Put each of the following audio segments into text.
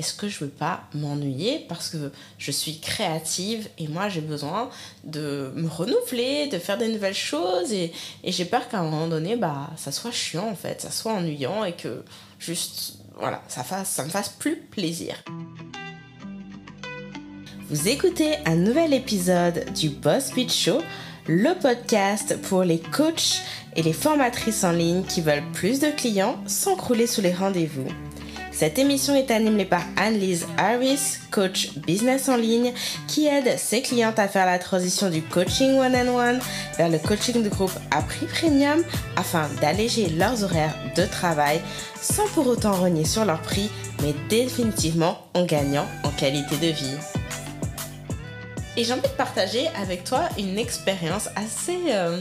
est-ce que je veux pas m'ennuyer parce que je suis créative et moi j'ai besoin de me renouveler, de faire des nouvelles choses et, j'ai peur qu'à un moment donné, bah, ça soit chiant en fait, ça soit ennuyant et que juste, voilà, ça, fasse, me fasse plus plaisir. Vous écoutez un nouvel épisode du Boss Beat Show, le podcast pour les coachs et les formatrices en ligne qui veulent plus de clients sans crouler sous les rendez-vous. Cette émission est animée par Anne-Lise Harris, coach business en ligne, qui aide ses clientes à faire la transition du coaching one-on-one vers le coaching de groupe à prix premium afin d'alléger leurs horaires de travail sans pour autant renier sur leur prix, mais définitivement en gagnant en qualité de vie. Et j'ai envie de partager avec toi une expérience assez... Euh,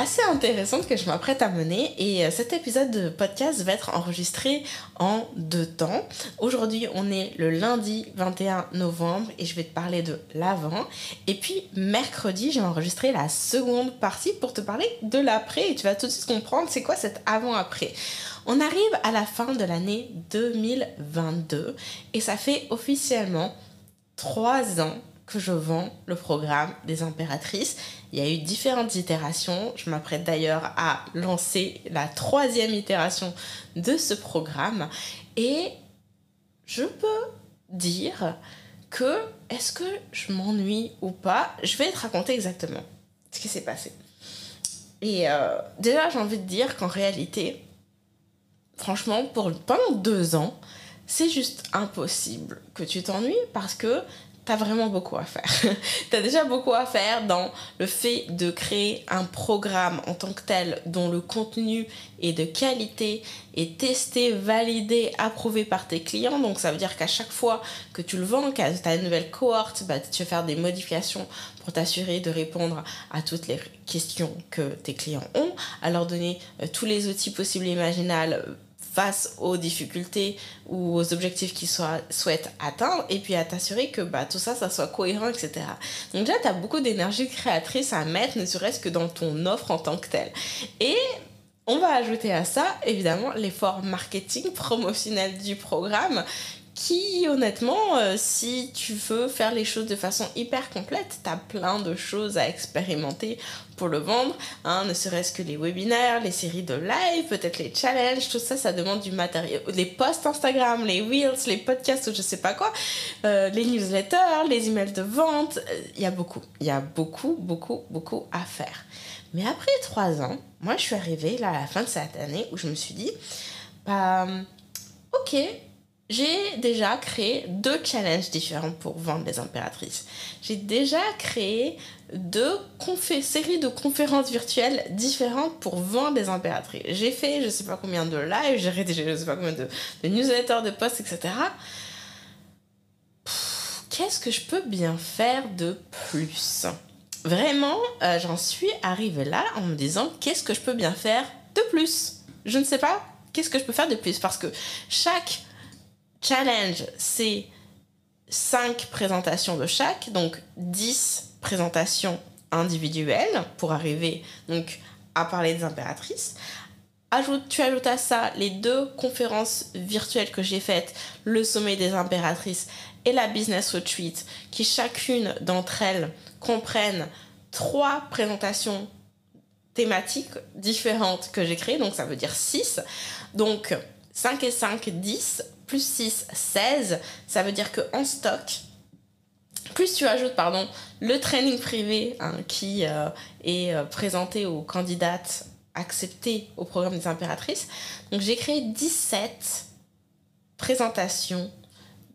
assez intéressante que je m'apprête à mener et euh, cet épisode de podcast va être enregistré en deux temps. Aujourd'hui, on est le lundi 21 novembre et je vais te parler de l'avant. Et puis mercredi, j'ai enregistré la seconde partie pour te parler de l'après et tu vas tout de suite comprendre c'est quoi cet avant-après. On arrive à la fin de l'année 2022 et ça fait officiellement trois ans que je vends le programme des impératrices. Il y a eu différentes itérations. Je m'apprête d'ailleurs à lancer la troisième itération de ce programme. Et je peux dire que est-ce que je m'ennuie ou pas? Je vais te raconter exactement ce qui s'est passé. Et euh, déjà, j'ai envie de dire qu'en réalité, franchement, pendant deux ans, c'est juste impossible que tu t'ennuies parce que t'as vraiment beaucoup à faire. t'as déjà beaucoup à faire dans le fait de créer un programme en tant que tel dont le contenu est de qualité, est testé, validé, approuvé par tes clients. Donc ça veut dire qu'à chaque fois que tu le vends, que tu une nouvelle cohorte, bah, tu vas faire des modifications pour t'assurer de répondre à toutes les questions que tes clients ont, à leur donner euh, tous les outils possibles et imaginables face aux difficultés ou aux objectifs qu'ils souhaitent atteindre et puis à t'assurer que bah, tout ça, ça soit cohérent, etc. Donc déjà, tu as beaucoup d'énergie créatrice à mettre, ne serait-ce que dans ton offre en tant que telle. Et on va ajouter à ça, évidemment, l'effort marketing promotionnel du programme qui honnêtement, euh, si tu veux faire les choses de façon hyper complète, tu as plein de choses à expérimenter pour le vendre, hein, ne serait-ce que les webinaires, les séries de live, peut-être les challenges, tout ça, ça demande du matériel, les posts Instagram, les Reels, les podcasts ou je sais pas quoi, euh, les newsletters, les emails de vente, euh, il y a beaucoup, il y a beaucoup, beaucoup, beaucoup à faire. Mais après trois ans, moi je suis arrivée là à la fin de cette année où je me suis dit, bah, ok, j'ai déjà créé deux challenges différents pour vendre les impératrices. J'ai déjà créé deux séries de conférences virtuelles différentes pour vendre les impératrices. J'ai fait je sais pas combien de lives, j'ai rédigé je sais pas combien de, newsletters, de posts, etc. Qu'est-ce que je peux bien faire de plus? Vraiment, euh, j'en suis arrivée là en me disant qu'est-ce que je peux bien faire de plus? Je ne sais pas qu'est-ce que je peux faire de plus? Parce que chaque Challenge, c'est 5 présentations de chaque, donc 10 présentations individuelles pour arriver donc à parler des impératrices. Tu ajoutes à ça les deux conférences virtuelles que j'ai faites, le sommet des impératrices et la business retreat, qui chacune d'entre elles comprennent trois présentations thématiques différentes que j'ai créées, donc ça veut dire 6. Donc 5 et 5, 10 plus 6, 16. Ça veut dire qu'en stock, plus tu ajoutes pardon, le training privé hein, qui euh, est euh, présenté aux candidates acceptées au programme des impératrices. Donc j'ai créé 17 présentations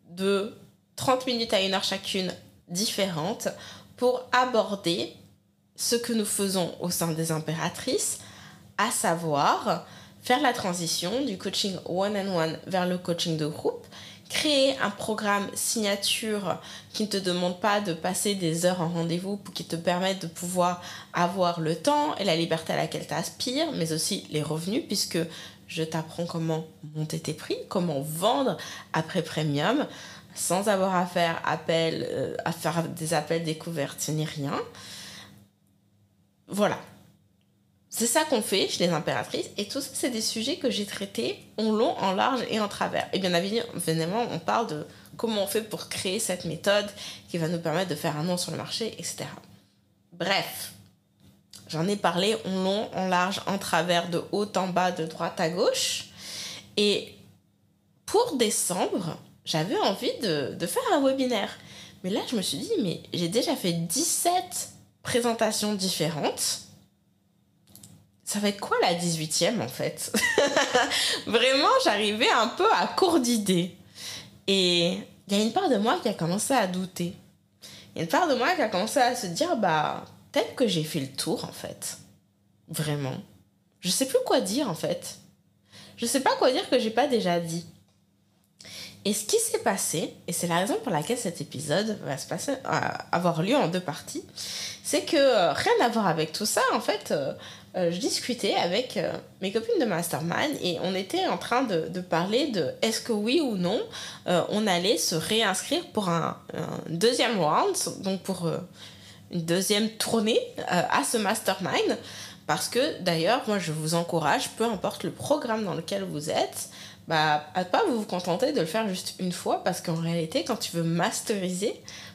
de 30 minutes à une heure chacune différentes pour aborder ce que nous faisons au sein des impératrices, à savoir faire la transition du coaching one-on-one vers le coaching de groupe, créer un programme signature qui ne te demande pas de passer des heures en rendez-vous pour qui te permette de pouvoir avoir le temps et la liberté à laquelle tu aspires, mais aussi les revenus, puisque je t'apprends comment monter tes prix, comment vendre après premium, sans avoir à faire appel, euh, à faire des appels découvertes ni rien. Voilà, c'est ça qu'on fait chez les impératrices. Et tout ça, c'est des sujets que j'ai traités en long, en large et en travers. Et bien évidemment, on parle de comment on fait pour créer cette méthode qui va nous permettre de faire un nom sur le marché, etc. Bref, j'en ai parlé en long, en large, en travers, de haut en bas, de droite à gauche. Et pour décembre, j'avais envie de, de faire un webinaire. Mais là, je me suis dit, mais j'ai déjà fait 17 présentations différentes ça va être quoi la 18e en fait? Vraiment, j'arrivais un peu à court d'idées. Et il y a une part de moi qui a commencé à douter. Il y a une part de moi qui a commencé à se dire, bah, peut-être que j'ai fait le tour en fait. Vraiment. Je sais plus quoi dire en fait. Je sais pas quoi dire que j'ai pas déjà dit. Et ce qui s'est passé, et c'est la raison pour laquelle cet épisode va se passer, euh, avoir lieu en deux parties, c'est que euh, rien à voir avec tout ça, en fait, euh, je discutais avec mes copines de Mastermind et on était en train de, parler de est-ce que oui ou non on allait se réinscrire pour un, deuxième round, donc pour une deuxième tournée à ce Mastermind. Parce que d'ailleurs, moi je vous encourage, peu importe le programme dans lequel vous êtes, bah, à pas vous vous contenter de le faire juste une fois parce qu'en réalité, quand tu veux masteriser,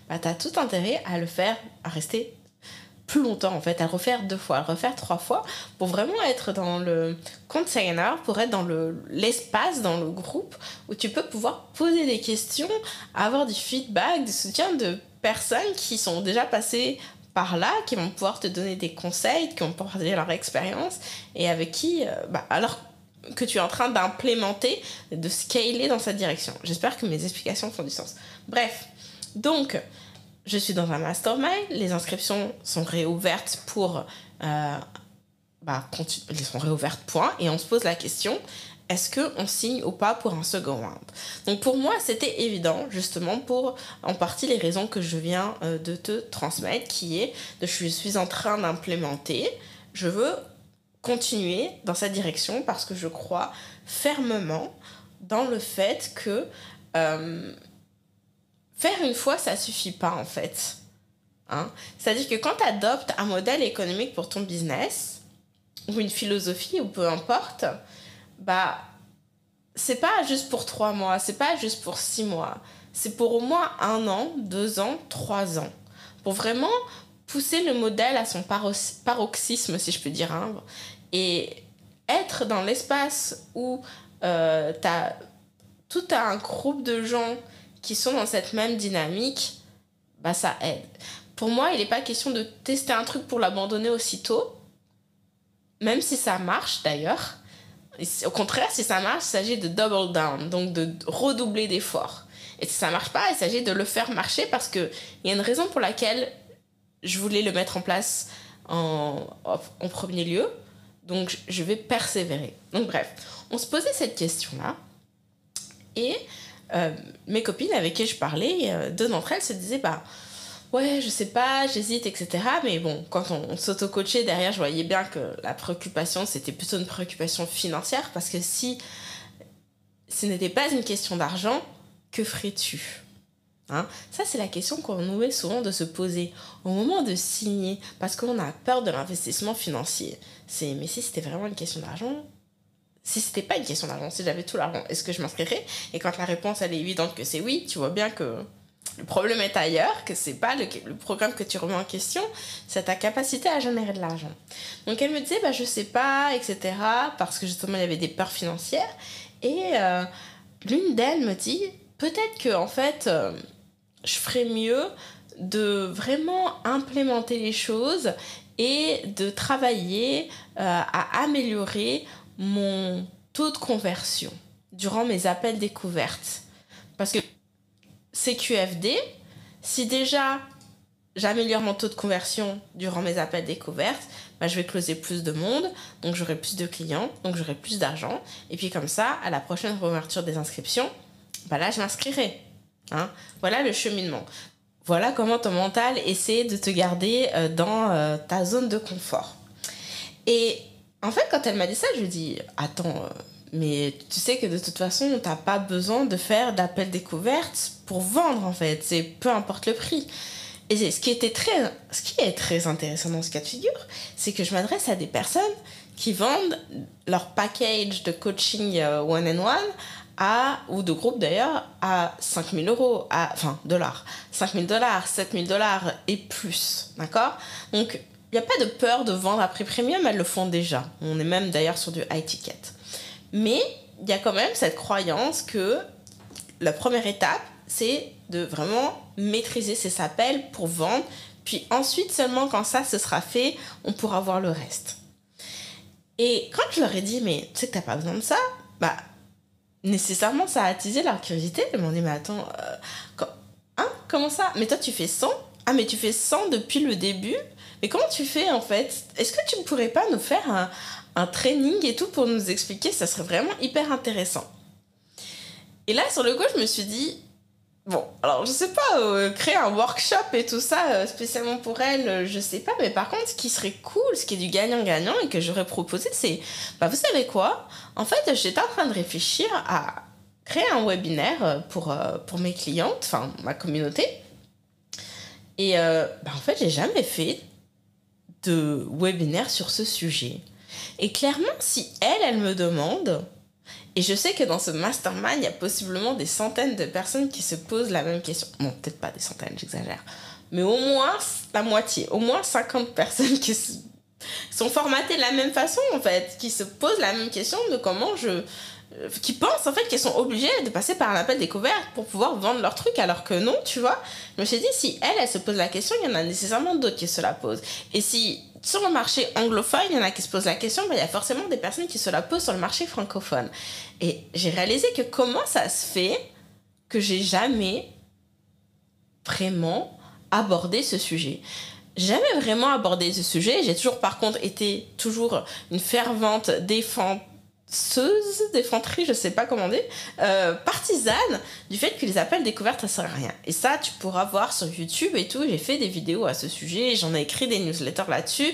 bah, tu as tout intérêt à le faire, à rester plus longtemps en fait, à refaire deux fois, à refaire trois fois pour vraiment être dans le container, pour être dans l'espace, dans le groupe où tu peux pouvoir poser des questions, avoir du feedback, du soutien de personnes qui sont déjà passées par là, qui vont pouvoir te donner des conseils, qui vont partager leur expérience et avec qui, euh, bah, alors que tu es en train d'implémenter, de scaler dans cette direction. J'espère que mes explications font du sens. Bref, donc, je suis dans un mastermind, les inscriptions sont réouvertes pour... Euh, bah, elles sont réouvertes, point, et on se pose la question, est-ce qu'on signe ou pas pour un second round? Donc pour moi, c'était évident, justement, pour en partie les raisons que je viens euh, de te transmettre, qui est de je suis en train d'implémenter, je veux continuer dans cette direction parce que je crois fermement dans le fait que euh, faire une fois, ça suffit pas en fait. Hein? C'est-à-dire que quand tu adoptes un modèle économique pour ton business, ou une philosophie, ou peu importe, bah, c'est pas juste pour trois mois, c'est pas juste pour six mois, c'est pour au moins un an, deux ans, trois ans. Pour vraiment pousser le modèle à son paroxysme, si je peux dire, hein, et être dans l'espace où euh, tu as tout un groupe de gens qui sont dans cette même dynamique, bah ça aide. Pour moi, il n'est pas question de tester un truc pour l'abandonner aussitôt, même si ça marche d'ailleurs. Au contraire, si ça marche, il s'agit de double down, donc de redoubler d'efforts. Et si ça marche pas, il s'agit de le faire marcher parce qu'il y a une raison pour laquelle je voulais le mettre en place en, en premier lieu. Donc, je vais persévérer. Donc, bref, on se posait cette question-là. Et euh, mes copines avec qui je parlais, euh, deux d'entre elles se disaient, bah, ouais, je sais pas, j'hésite, etc. Mais bon, quand on, s'auto-coachait derrière, je voyais bien que la préoccupation, c'était plutôt une préoccupation financière. Parce que si ce n'était pas une question d'argent, que ferais-tu Hein? Ça, c'est la question qu'on met souvent de se poser au moment de signer, parce qu'on a peur de l'investissement financier. C'est, mais si c'était vraiment une question d'argent, si c'était pas une question d'argent, si j'avais tout l'argent, est-ce que je m'inscrirais Et quand la réponse elle est évidente que c'est oui, tu vois bien que le problème est ailleurs, que c'est pas le, programme que tu remets en question, c'est ta capacité à générer de l'argent. Donc elle me disait, bah je sais pas, etc. Parce que justement il y avait des peurs financières. Et euh, l'une d'elles me dit, peut-être que en fait, euh, je ferais mieux de vraiment implémenter les choses et de travailler euh, à améliorer mon taux de conversion durant mes appels découvertes. Parce que CQFD, si déjà j'améliore mon taux de conversion durant mes appels découvertes, bah, je vais closer plus de monde, donc j'aurai plus de clients, donc j'aurai plus d'argent. Et puis comme ça, à la prochaine réouverture des inscriptions, bah là, je m'inscrirai. Hein. Voilà le cheminement. Voilà comment ton mental essaie de te garder euh, dans euh, ta zone de confort. Et en fait, quand elle m'a dit ça, je lui ai Attends, euh, mais tu sais que de toute façon, t'as pas besoin de faire d'appel découverte pour vendre en fait. C'est peu importe le prix. Et ce qui, était très, ce qui est très intéressant dans ce cas de figure, c'est que je m'adresse à des personnes qui vendent leur package de coaching euh, one-on-one à, ou de groupe d'ailleurs, à 5000 euros, à, enfin dollars, 5000 dollars, 7000 dollars et plus. D'accord? Donc, il n'y a pas de peur de vendre à prix premium, elles le font déjà. On est même d'ailleurs sur du high ticket. Mais il y a quand même cette croyance que la première étape, c'est de vraiment maîtriser ses appels pour vendre. Puis ensuite, seulement quand ça se sera fait, on pourra voir le reste. Et quand je leur ai dit, mais tu sais que t'as pas besoin de ça, bah, nécessairement, ça a attisé leur curiosité. Ils m'ont dit, mais attends, euh, hein, comment ça? Mais toi, tu fais 100 Ah, mais tu fais 100 depuis le début? Mais comment tu fais en fait? Est-ce que tu ne pourrais pas nous faire un, un training et tout pour nous expliquer? Ça serait vraiment hyper intéressant. Et là, sur le coup, je me suis dit, Bon, alors je sais pas, euh, créer un workshop et tout ça euh, spécialement pour elle, euh, je sais pas, mais par contre, ce qui serait cool, ce qui est du gagnant-gagnant et que j'aurais proposé, c'est, bah vous savez quoi? En fait, j'étais en train de réfléchir à créer un webinaire pour, pour mes clientes, enfin ma communauté. Et bah, en fait, j'ai jamais fait de webinaire sur ce sujet. Et clairement, si elle, elle me demande, et je sais que dans ce mastermind, il y a possiblement des centaines de personnes qui se posent la même question. Bon, peut-être pas des centaines, j'exagère. Mais au moins la moitié, au moins 50 personnes qui sont formatées de la même façon, en fait, qui se posent la même question de comment je qui pensent en fait qu'elles sont obligées de passer par un appel découvert pour pouvoir vendre leur truc alors que non, tu vois. Je me suis dit, si elle, elle se pose la question, il y en a nécessairement d'autres qui se la posent. Et si sur le marché anglophone, il y en a qui se posent la question, mais il y a forcément des personnes qui se la posent sur le marché francophone. Et j'ai réalisé que comment ça se fait que j'ai jamais vraiment abordé ce sujet jamais vraiment abordé ce sujet. J'ai toujours, par contre, été toujours une fervente défense des défenderie, je sais pas comment dire, euh, partisane du fait que les appels découvertes ça sert à rien. Et ça, tu pourras voir sur YouTube et tout. J'ai fait des vidéos à ce sujet, j'en ai écrit des newsletters là-dessus,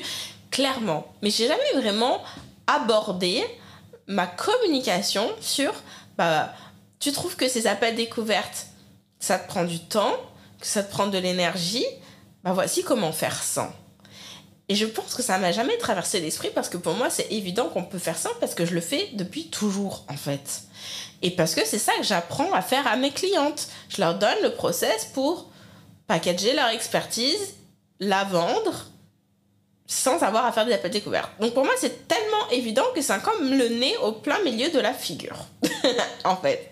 clairement. Mais j'ai jamais vraiment abordé ma communication sur, bah, tu trouves que ces appels découvertes, ça te prend du temps, que ça te prend de l'énergie, bah voici comment faire sans. Et je pense que ça m'a jamais traversé l'esprit parce que pour moi, c'est évident qu'on peut faire ça parce que je le fais depuis toujours, en fait. Et parce que c'est ça que j'apprends à faire à mes clientes. Je leur donne le process pour packager leur expertise, la vendre, sans avoir à faire des appels découverts. Donc pour moi, c'est tellement évident que c'est comme le nez au plein milieu de la figure, en fait.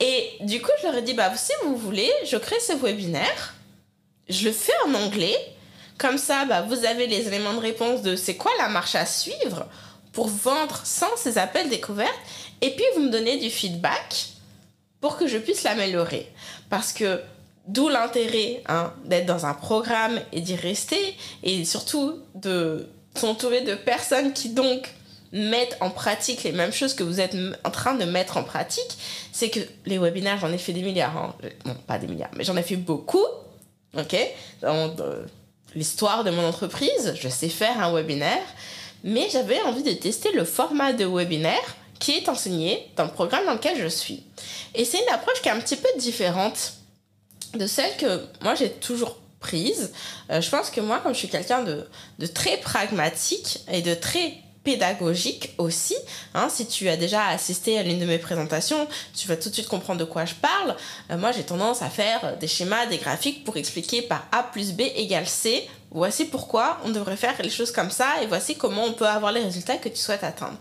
Et du coup, je leur ai dit, bah, si vous voulez, je crée ce webinaire, je le fais en anglais, comme ça, bah, vous avez les éléments de réponse de c'est quoi la marche à suivre pour vendre sans ces appels découverts. Et puis, vous me donnez du feedback pour que je puisse l'améliorer. Parce que d'où l'intérêt hein, d'être dans un programme et d'y rester. Et surtout de s'entourer de personnes qui donc mettent en pratique les mêmes choses que vous êtes en train de mettre en pratique, c'est que les webinaires, j'en ai fait des milliards. Hein. Non, pas des milliards, mais j'en ai fait beaucoup. OK? L'histoire de mon entreprise, je sais faire un webinaire, mais j'avais envie de tester le format de webinaire qui est enseigné dans le programme dans lequel je suis. Et c'est une approche qui est un petit peu différente de celle que moi j'ai toujours prise. Euh, je pense que moi, comme je suis quelqu'un de, de très pragmatique et de très pédagogique aussi. Hein, si tu as déjà assisté à l'une de mes présentations, tu vas tout de suite comprendre de quoi je parle. Euh, moi, j'ai tendance à faire des schémas, des graphiques pour expliquer par A plus B égale C. Voici pourquoi on devrait faire les choses comme ça et voici comment on peut avoir les résultats que tu souhaites atteindre.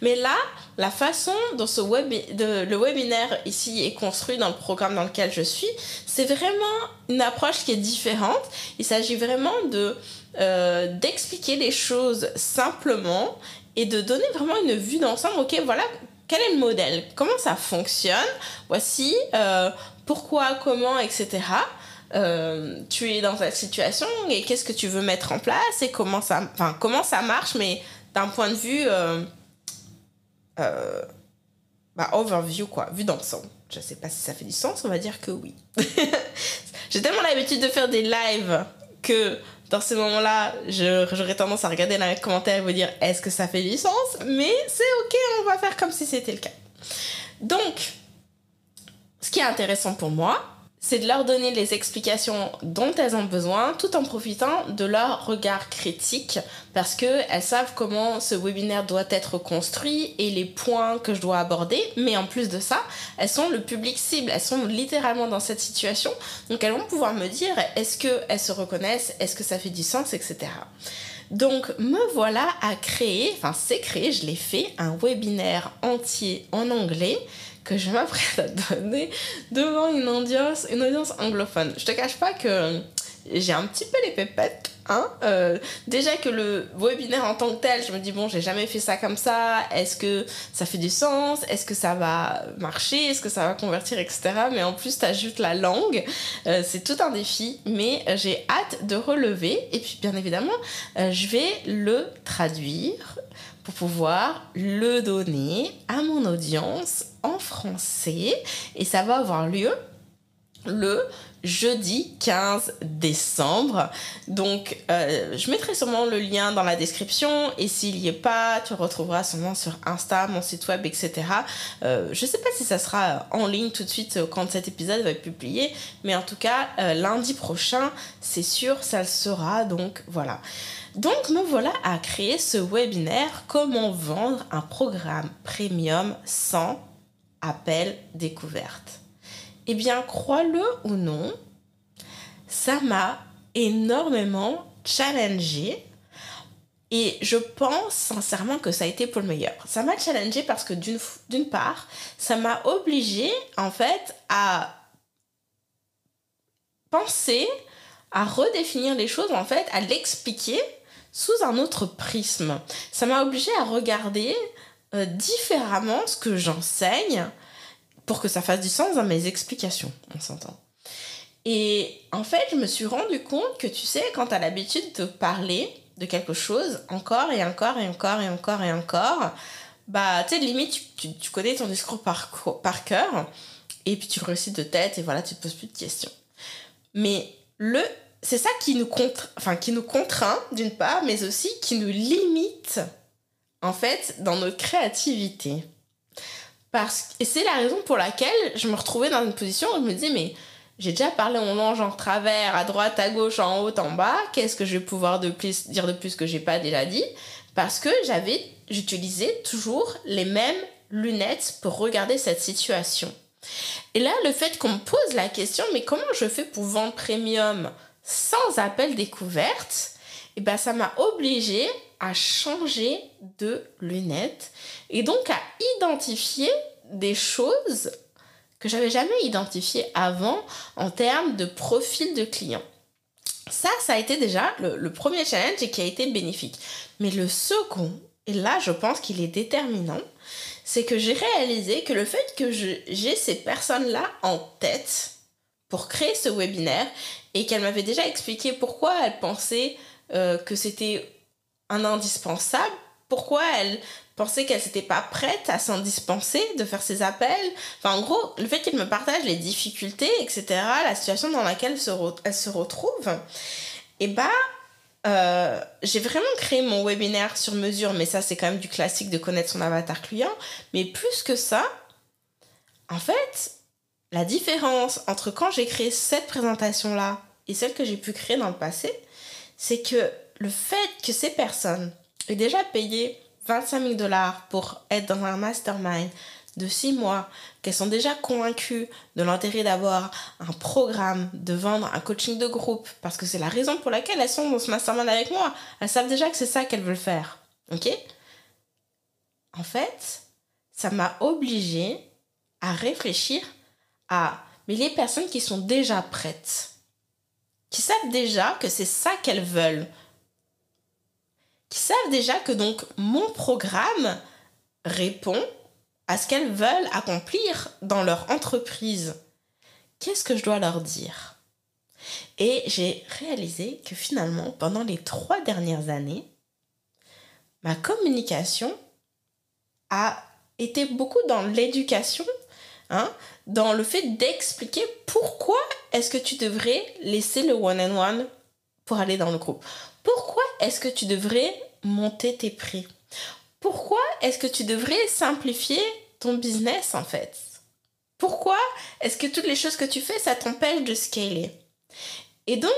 Mais là, la façon dont ce web, le webinaire ici est construit dans le programme dans lequel je suis, c'est vraiment une approche qui est différente. Il s'agit vraiment de euh, d'expliquer les choses simplement et de donner vraiment une vue d'ensemble. Ok, voilà, quel est le modèle? Comment ça fonctionne? Voici euh, pourquoi, comment, etc. Euh, tu es dans cette situation et qu'est-ce que tu veux mettre en place et comment ça, enfin, comment ça marche, mais d'un point de vue bah, overview, quoi, vue d'ensemble. Je sais pas si ça fait du sens, on va dire que oui. J'ai tellement l'habitude de faire des lives que dans ces moments-là, j'aurais tendance à regarder dans les commentaires et vous dire est-ce que ça fait du sens? Mais c'est ok, on va faire comme si c'était le cas. Donc, ce qui est intéressant pour moi, c'est de leur donner les explications dont elles ont besoin tout en profitant de leur regard critique parce qu'elles savent comment ce webinaire doit être construit et les points que je dois aborder. Mais en plus de ça, elles sont le public cible, elles sont littéralement dans cette situation. Donc elles vont pouvoir me dire est-ce qu'elles se reconnaissent, est-ce que ça fait du sens, etc. Donc me voilà à créer, enfin c'est créé, je l'ai fait, un webinaire entier en anglais que je m'apprête à donner devant une audience, anglophone. Je te cache pas que j'ai un petit peu les pépettes. Hein euh, déjà que le webinaire en tant que tel, je me dis, bon, j'ai jamais fait ça comme ça. Est-ce que ça fait du sens? Est-ce que ça va marcher? Est-ce que ça va convertir, etc. Mais en plus, tu ajoutes la langue. Euh, c'est tout un défi. Mais euh, j'ai hâte de relever. Et puis, bien évidemment, je vais le traduire pour pouvoir le donner à mon audience en français et ça va avoir lieu le jeudi 15 décembre. Donc, euh, je mettrai sûrement le lien dans la description et s'il n'y est pas, tu retrouveras sûrement sur Insta, mon site web, etc. Euh, je ne sais pas si ça sera en ligne tout de suite quand cet épisode va être publié, mais en tout cas, euh, lundi prochain, c'est sûr, ça le sera. Donc, voilà. Donc me voilà à créer ce webinaire Comment vendre un programme premium sans appel découverte. Eh bien, crois-le ou non, ça m'a énormément challengé et je pense sincèrement que ça a été pour le meilleur. Ça m'a challengé parce que d'une part, ça m'a obligé en fait à penser, à redéfinir les choses, en fait, à l'expliquer sous un autre prisme. Ça m'a obligé à regarder euh, différemment ce que j'enseigne pour que ça fasse du sens dans mes explications, on s'entend. Et en fait, je me suis rendu compte que tu sais, quand tu as l'habitude de parler de quelque chose encore et encore et encore et encore et encore, bah, tu sais, limite, tu, connais ton discours par, cœur et puis tu le récites de tête et voilà, tu te poses plus de questions. Mais le c'est ça enfin, qui nous contraint, d'une part, mais aussi qui nous limite, en fait, dans notre créativité. Et c'est la raison pour laquelle je me retrouvais dans une position où je me disais, mais j'ai déjà parlé mon ange en travers, à droite, à gauche, en haut, en bas, qu'est-ce que je vais pouvoir dire de plus que j'ai pas déjà dit? Parce que j'avais, j'utilisais toujours les mêmes lunettes pour regarder cette situation. Et là, le fait qu'on me pose la question, mais comment je fais pour vendre premium sans appel découverte, et eh ben ça m'a obligé à changer de lunettes et donc à identifier des choses que j'avais jamais identifiées avant en termes de profil de client. Ça, ça a été déjà le, premier challenge et qui a été bénéfique. Mais le second, et là je pense qu'il est déterminant, c'est que j'ai réalisé que le fait que j'ai ces personnes-là en tête pour créer ce webinaire et qu'elle m'avait déjà expliqué pourquoi elle pensait euh, que c'était un indispensable, pourquoi elle pensait qu'elle s'était pas prête à s'en dispenser de faire ses appels? Enfin, en gros, le fait qu'elle me partage les difficultés, etc., la situation dans laquelle elle se, retrouve, et eh bah, euh, j'ai vraiment créé mon webinaire sur mesure, mais ça, c'est quand même du classique de connaître son avatar client. Mais plus que ça, en fait, la différence entre quand j'ai créé cette présentation-là et celle que j'ai pu créer dans le passé, c'est que le fait que ces personnes aient déjà payé 25 000 dollars pour être dans un mastermind de 6 mois, qu'elles sont déjà convaincues de l'intérêt d'avoir un programme, de vendre un coaching de groupe, parce que c'est la raison pour laquelle elles sont dans ce mastermind avec moi. Elles savent déjà que c'est ça qu'elles veulent faire. Ok? En fait, ça m'a obligée à réfléchir à mais les personnes qui sont déjà prêtes qui savent déjà que c'est ça qu'elles veulent, qui savent déjà que donc mon programme répond à ce qu'elles veulent accomplir dans leur entreprise. Qu'est-ce que je dois leur dire? Et j'ai réalisé que finalement, pendant les trois dernières années, ma communication a été beaucoup dans l'éducation Hein, dans le fait d'expliquer pourquoi est-ce que tu devrais laisser le one-on-one pour aller dans le groupe. Pourquoi est-ce que tu devrais monter tes prix? Pourquoi est-ce que tu devrais simplifier ton business en fait? Pourquoi est-ce que toutes les choses que tu fais, ça t'empêche de scaler? Et donc,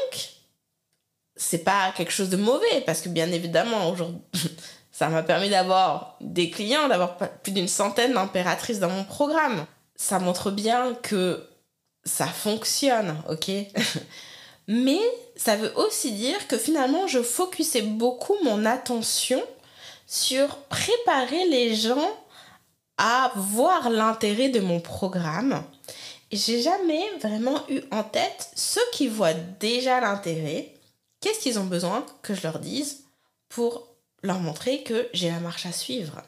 c'est pas quelque chose de mauvais, parce que bien évidemment, aujourd'hui, ça m'a permis d'avoir des clients, d'avoir plus d'une centaine d'impératrices dans mon programme. Ça montre bien que ça fonctionne, ok? Mais ça veut aussi dire que finalement, je focusais beaucoup mon attention sur préparer les gens à voir l'intérêt de mon programme. J'ai jamais vraiment eu en tête ceux qui voient déjà l'intérêt, qu'est-ce qu'ils ont besoin que je leur dise pour leur montrer que j'ai la marche à suivre.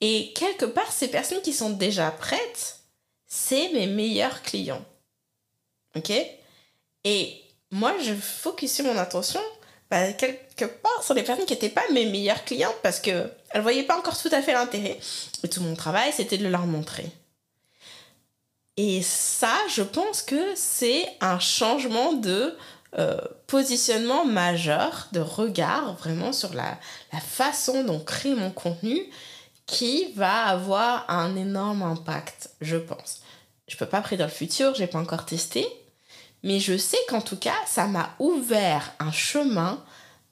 Et quelque part, ces personnes qui sont déjà prêtes, c'est mes meilleurs clients. Ok? Et moi, je focusais mon attention bah, quelque part sur les personnes qui n'étaient pas mes meilleures clientes parce qu'elles ne voyaient pas encore tout à fait l'intérêt. Et tout mon travail, c'était de leur montrer. Et ça, je pense que c'est un changement de euh, positionnement majeur, de regard vraiment sur la, façon dont crée mon contenu qui va avoir un énorme impact, je pense. Je peux pas prédire le futur, j'ai pas encore testé, mais je sais qu'en tout cas, ça m'a ouvert un chemin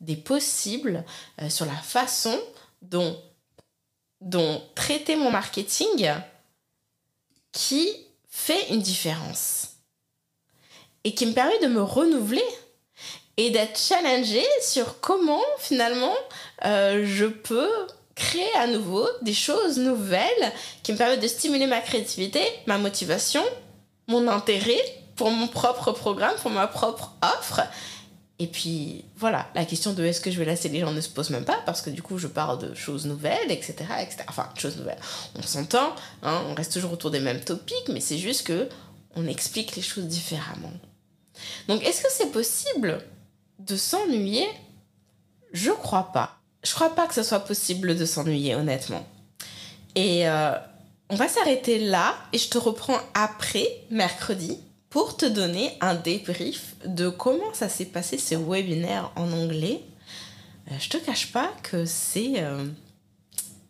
des possibles euh, sur la façon dont, traiter mon marketing qui fait une différence et qui me permet de me renouveler et d'être challengée sur comment finalement euh, je peux créer à nouveau des choses nouvelles qui me permettent de stimuler ma créativité, ma motivation, mon intérêt pour mon propre programme, pour ma propre offre. Et puis voilà, la question de est-ce que je vais laisser les gens ne se pose même pas parce que du coup je parle de choses nouvelles, etc. etc. Enfin, choses nouvelles. On s'entend, hein, on reste toujours autour des mêmes topics, mais c'est juste que on explique les choses différemment. Donc est-ce que c'est possible de s'ennuyer? Je crois pas. Je crois pas que ce soit possible de s'ennuyer, honnêtement. Et euh, on va s'arrêter là et je te reprends après, mercredi, pour te donner un débrief de comment ça s'est passé ce webinaire en anglais. Euh, je te cache pas que c'est euh,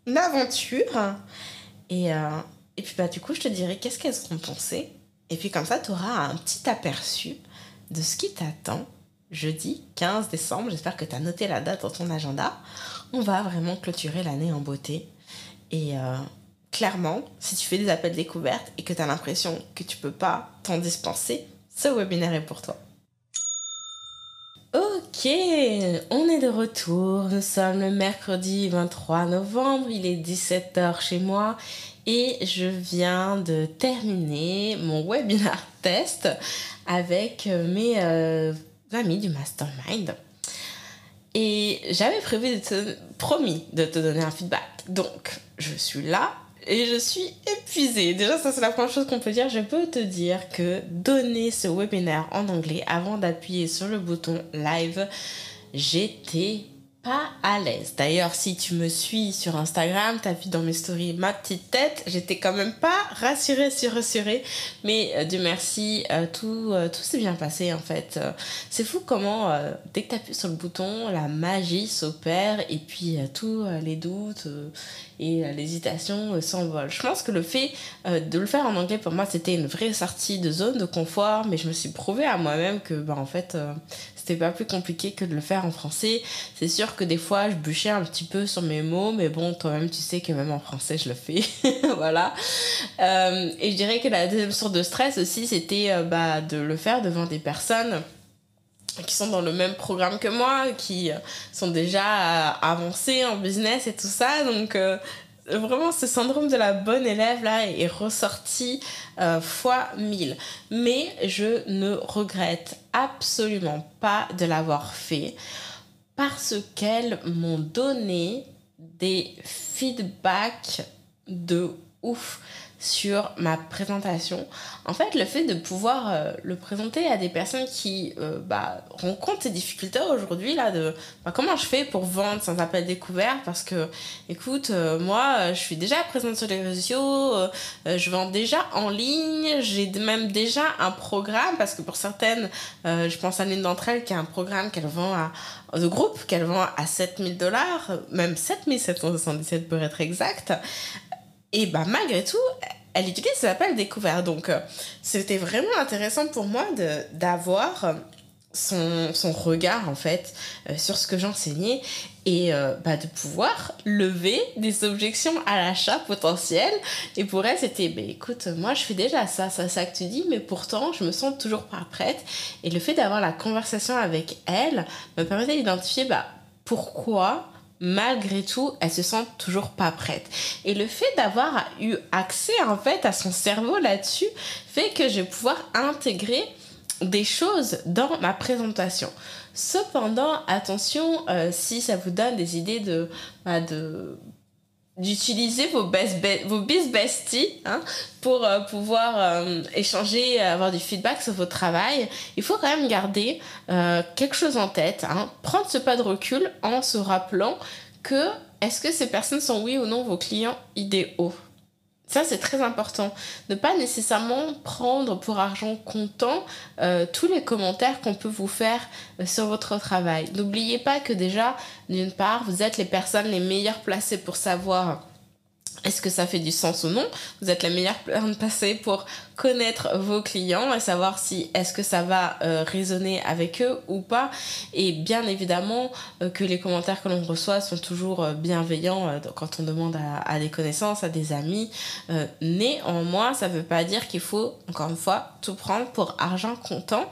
une aventure. Et, euh, et puis bah du coup, je te dirai qu'est-ce qu'elles ont pensé. Et puis comme ça, tu auras un petit aperçu de ce qui t'attend jeudi 15 décembre. J'espère que tu as noté la date dans ton agenda. On va vraiment clôturer l'année en beauté. Et clairement, si tu fais des appels découvertes et que tu as l'impression que tu peux pas t'en dispenser, ce webinaire est pour toi. Ok, on est de retour. Nous sommes le mercredi 23 novembre. Il est 17h chez moi et je viens de terminer mon webinaire test avec mes euh, amis du mastermind. Et j'avais prévu de te, promis de te donner un feedback. Donc, je suis là et je suis épuisée. Déjà, ça c'est la première chose qu'on peut dire. Je peux te dire que donner ce webinaire en anglais avant d'appuyer sur le bouton live, j'étais pas à l'aise. D'ailleurs, si tu me suis sur Instagram, t'as vu dans mes stories ma petite tête, j'étais quand même pas rassurée, sur rassurée. Mais euh, Dieu merci, euh, tout, euh, tout s'est bien passé en fait. c'est fou comment, dès que t'appuies sur le bouton, la magie s'opère et puis tous les doutes et l'hésitation s'envolent. Je pense que le fait de le faire en anglais, pour moi, c'était une vraie sortie de zone de confort, mais je me suis prouvé à moi-même que, bah, en fait, c'était pas plus compliqué que de le faire en français. C'est sûr que des fois, je bûchais un petit peu sur mes mots, mais bon, toi-même, tu sais que même en français, je le fais. voilà. Euh, et je dirais que la deuxième source de stress aussi, c'était euh, bah, de le faire devant des personnes qui sont dans le même programme que moi, qui sont déjà avancées en business et tout ça. Donc, euh, vraiment ce syndrome de la bonne élève là est ressorti euh, fois mille. Mais je ne regrette absolument pas de l'avoir fait parce qu'elles m'ont donné des feedbacks de ouf sur ma présentation. En fait, le fait de pouvoir euh, le présenter à des personnes qui euh, bah, rencontrent ces difficultés aujourd'hui, là, de bah, comment je fais pour vendre sans appel découvert, parce que, écoute, euh, moi, je suis déjà présente sur les réseaux, je vends déjà en ligne, j'ai même déjà un programme, parce que pour certaines, je pense à l'une d'entre elles qui a un programme qu'elle vend à, de groupe, qu'elle vend à 7000 dollars, même 7777 pour être exact. Et bah malgré tout, elle utilise ses appels découverts. Donc, c'était vraiment intéressant pour moi d'avoir son, son, regard en fait sur ce que j'enseignais et bah, de pouvoir lever des objections à l'achat potentiel. Et pour elle, c'était, bah, écoute, moi je fais déjà ça, ça, ça que tu dis, mais pourtant je me sens toujours pas prête. Et le fait d'avoir la conversation avec elle me permettait d'identifier bah, pourquoi malgré tout, elle se sent toujours pas prête. Et le fait d'avoir eu accès en fait à son cerveau là-dessus fait que je vais pouvoir intégrer des choses dans ma présentation. Cependant, attention, euh, si ça vous donne des idées de, bah, de d'utiliser vos, best vos bis besties hein, pour euh, pouvoir euh, échanger, avoir du feedback sur votre travail, il faut quand même garder euh, quelque chose en tête, hein, prendre ce pas de recul en se rappelant que est-ce que ces personnes sont oui ou non vos clients idéaux? Ça, c'est très important. Ne pas nécessairement prendre pour argent comptant euh, tous les commentaires qu'on peut vous faire euh, sur votre travail. N'oubliez pas que déjà, d'une part, vous êtes les personnes les meilleures placées pour savoir est-ce que ça fait du sens ou non? Vous êtes la meilleure personne passée pour connaître vos clients et savoir si est-ce que ça va euh, résonner avec eux ou pas. Et bien évidemment euh, que les commentaires que l'on reçoit sont toujours euh, bienveillants quand on demande à, des connaissances, à des amis. néanmoins, ça ne veut pas dire qu'il faut, encore une fois, tout prendre pour argent comptant.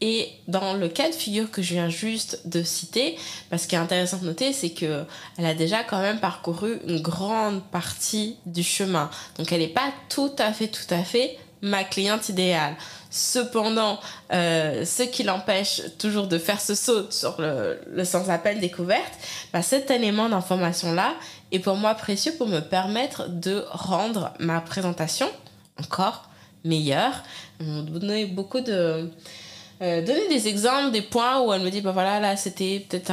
Et dans le cas de figure que je viens juste de citer, parce ce qui est intéressant de noter, c'est que elle a déjà quand même parcouru une grande partie du chemin. Donc elle n'est pas tout à fait, tout à fait ma cliente idéale. Cependant, euh, ce qui l'empêche toujours de faire ce saut sur le, le sans-appel découverte, bah cet élément d'information-là est pour moi précieux pour me permettre de rendre ma présentation encore meilleure. Beaucoup de euh, donner des exemples, des points où elle me dit, bah voilà, là, c'était peut-être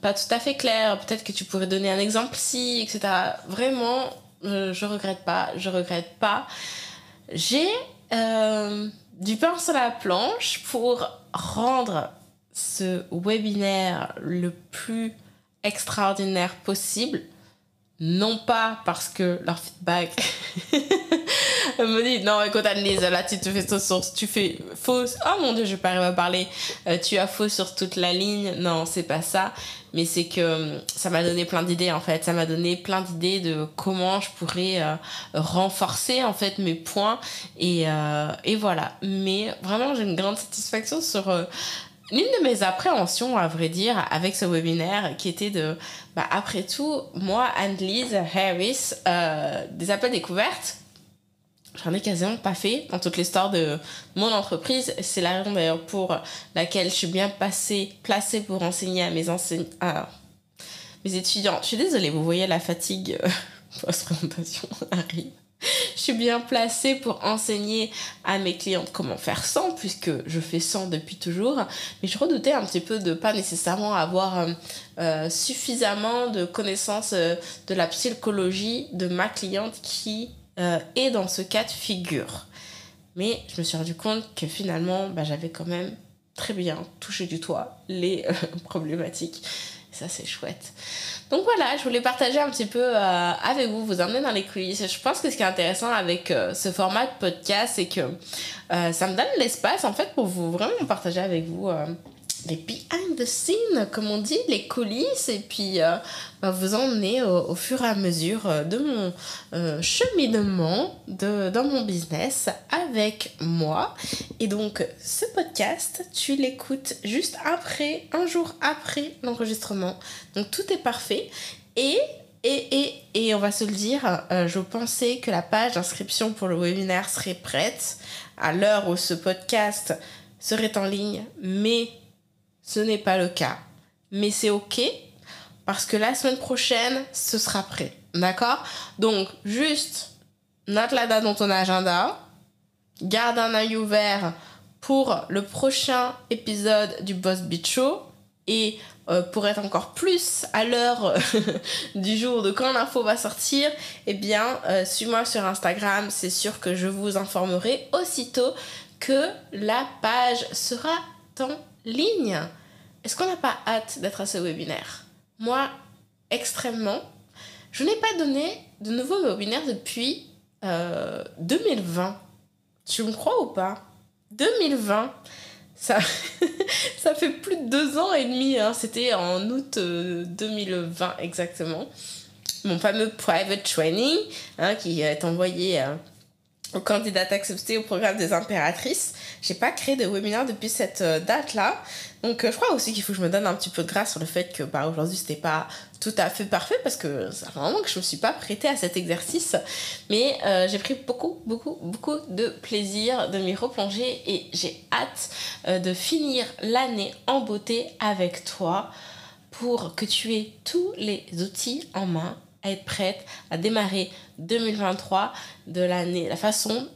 pas tout à fait clair, peut-être que tu pourrais donner un exemple si, etc. Vraiment, euh, je regrette pas, je regrette pas. J'ai euh, du pain sur la planche pour rendre ce webinaire le plus extraordinaire possible. Non pas parce que leur feedback me dit, non, écoute, Annelise, là, tu te fais fausse, tu fais fausse. Oh mon dieu, je vais pas à parler. Euh, tu as faux sur toute la ligne. Non, c'est pas ça. Mais c'est que euh, ça m'a donné plein d'idées, en fait. Ça m'a donné plein d'idées de comment je pourrais euh, renforcer, en fait, mes points. Et, et voilà. Mais vraiment, j'ai une grande satisfaction sur l'une de mes appréhensions, à vrai dire, avec ce webinaire, qui était de, bah, après tout, moi, Anne-Lise Harris, des appels découvertes, J'en ai quasiment pas fait dans toute l'histoire de mon entreprise. C'est la raison d'ailleurs pour laquelle je suis bien passée, placée pour enseigner à mes mes étudiants. Je suis désolée, vous voyez la fatigue euh, post-présentation arrive. Je suis bien placée pour enseigner à mes clientes comment faire sans, puisque je fais sans depuis toujours. Mais je redoutais un petit peu de pas nécessairement avoir euh, euh, suffisamment de connaissances de la psychologie de ma cliente qui euh, et dans ce cas de figure. Mais je me suis rendu compte que finalement, bah, j'avais quand même très bien touché du toit les euh, problématiques. Ça, c'est chouette. Donc voilà, je voulais partager un petit peu euh, avec vous, vous emmener dans les coulisses. Je pense que ce qui est intéressant avec ce format de podcast, c'est que ça me donne l'espace, en fait, pour vous vraiment partager avec vous les behind the scenes, comme on dit, les coulisses, et puis euh, bah, vous emmener au, fur et à mesure euh, de mon euh, cheminement de, dans mon business avec moi. Et donc, ce podcast, tu l'écoutes juste après, un jour après l'enregistrement. Donc, tout est parfait. Et et, et, et, on va se le dire, je pensais que la page d'inscription pour le webinaire serait prête à l'heure où ce podcast serait en ligne, mais ce n'est pas le cas. Mais c'est OK parce que la semaine prochaine, ce sera prêt. D'accord? Donc, juste note la date dans ton agenda. Garde un œil ouvert pour le prochain épisode du Boss Beat Show. Et euh, pour être encore plus à l'heure du jour de quand l'info va sortir, eh bien, euh, suis-moi sur Instagram. C'est sûr que je vous informerai aussitôt que la page sera en ligne. Est-ce qu'on n'a pas hâte d'être à ce webinaire? Moi, extrêmement. Je n'ai pas donné de nouveau webinaire depuis 2020. Tu me crois ou pas? 2020, ça, ça fait plus de deux ans et demi. Hein. C'était en août 2020 exactement. Mon fameux private training hein, qui est envoyé aux candidats acceptés au programme des impératrices. J'ai pas créé de webinaire depuis cette euh, date-là. Donc euh, je crois aussi qu'il faut que je me donne un petit peu de grâce sur le fait que bah, aujourd'hui c'était pas tout à fait parfait parce que ça fait vraiment que je me suis pas prêtée à cet exercice. Mais euh, j'ai pris beaucoup, beaucoup, beaucoup de plaisir de m'y replonger et j'ai hâte de finir l'année en beauté avec toi pour que tu aies tous les outils en main à être prête à démarrer 2023 de l'année, la façon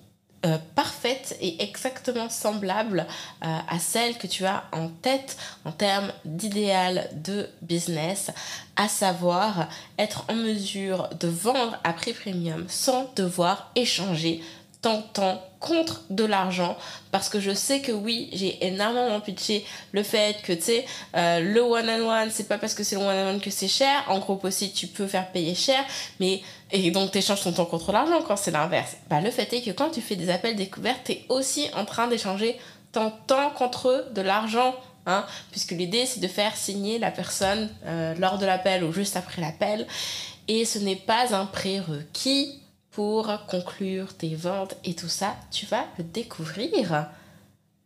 euh, parfaite et exactement semblable euh, à celle que tu as en tête en termes d'idéal de business, à savoir être en mesure de vendre à prix premium sans devoir échanger tant temps contre de l'argent. Parce que je sais que oui j'ai énormément pitché le fait que tu sais euh, le one on one c'est pas parce que c'est le one on one que c'est cher. En groupe aussi tu peux faire payer cher mais et donc tu ton temps contre l'argent quand c'est l'inverse. Bah le fait est que quand tu fais des appels découvertes tu es aussi en train d'échanger ton temps contre de l'argent hein. Puisque l'idée c'est de faire signer la personne euh, lors de l'appel ou juste après l'appel. Et ce n'est pas un prérequis pour conclure tes ventes et tout ça, tu vas le découvrir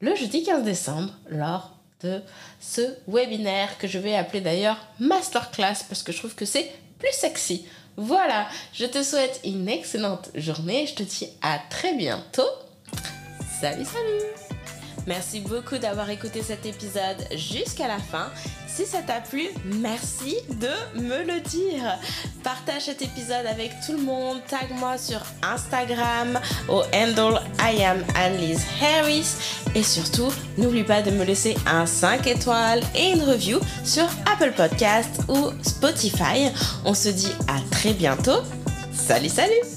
le jeudi 15 décembre lors de ce webinaire que je vais appeler d'ailleurs masterclass parce que je trouve que c'est plus sexy. Voilà, je te souhaite une excellente journée, je te dis à très bientôt. Salut salut Merci beaucoup d'avoir écouté cet épisode jusqu'à la fin. Si ça t'a plu, merci de me le dire. Partage cet épisode avec tout le monde. Tag-moi sur Instagram au handle I am Annelise Harris. Et surtout, n'oublie pas de me laisser un 5 étoiles et une review sur Apple Podcast ou Spotify. On se dit à très bientôt. Salut, salut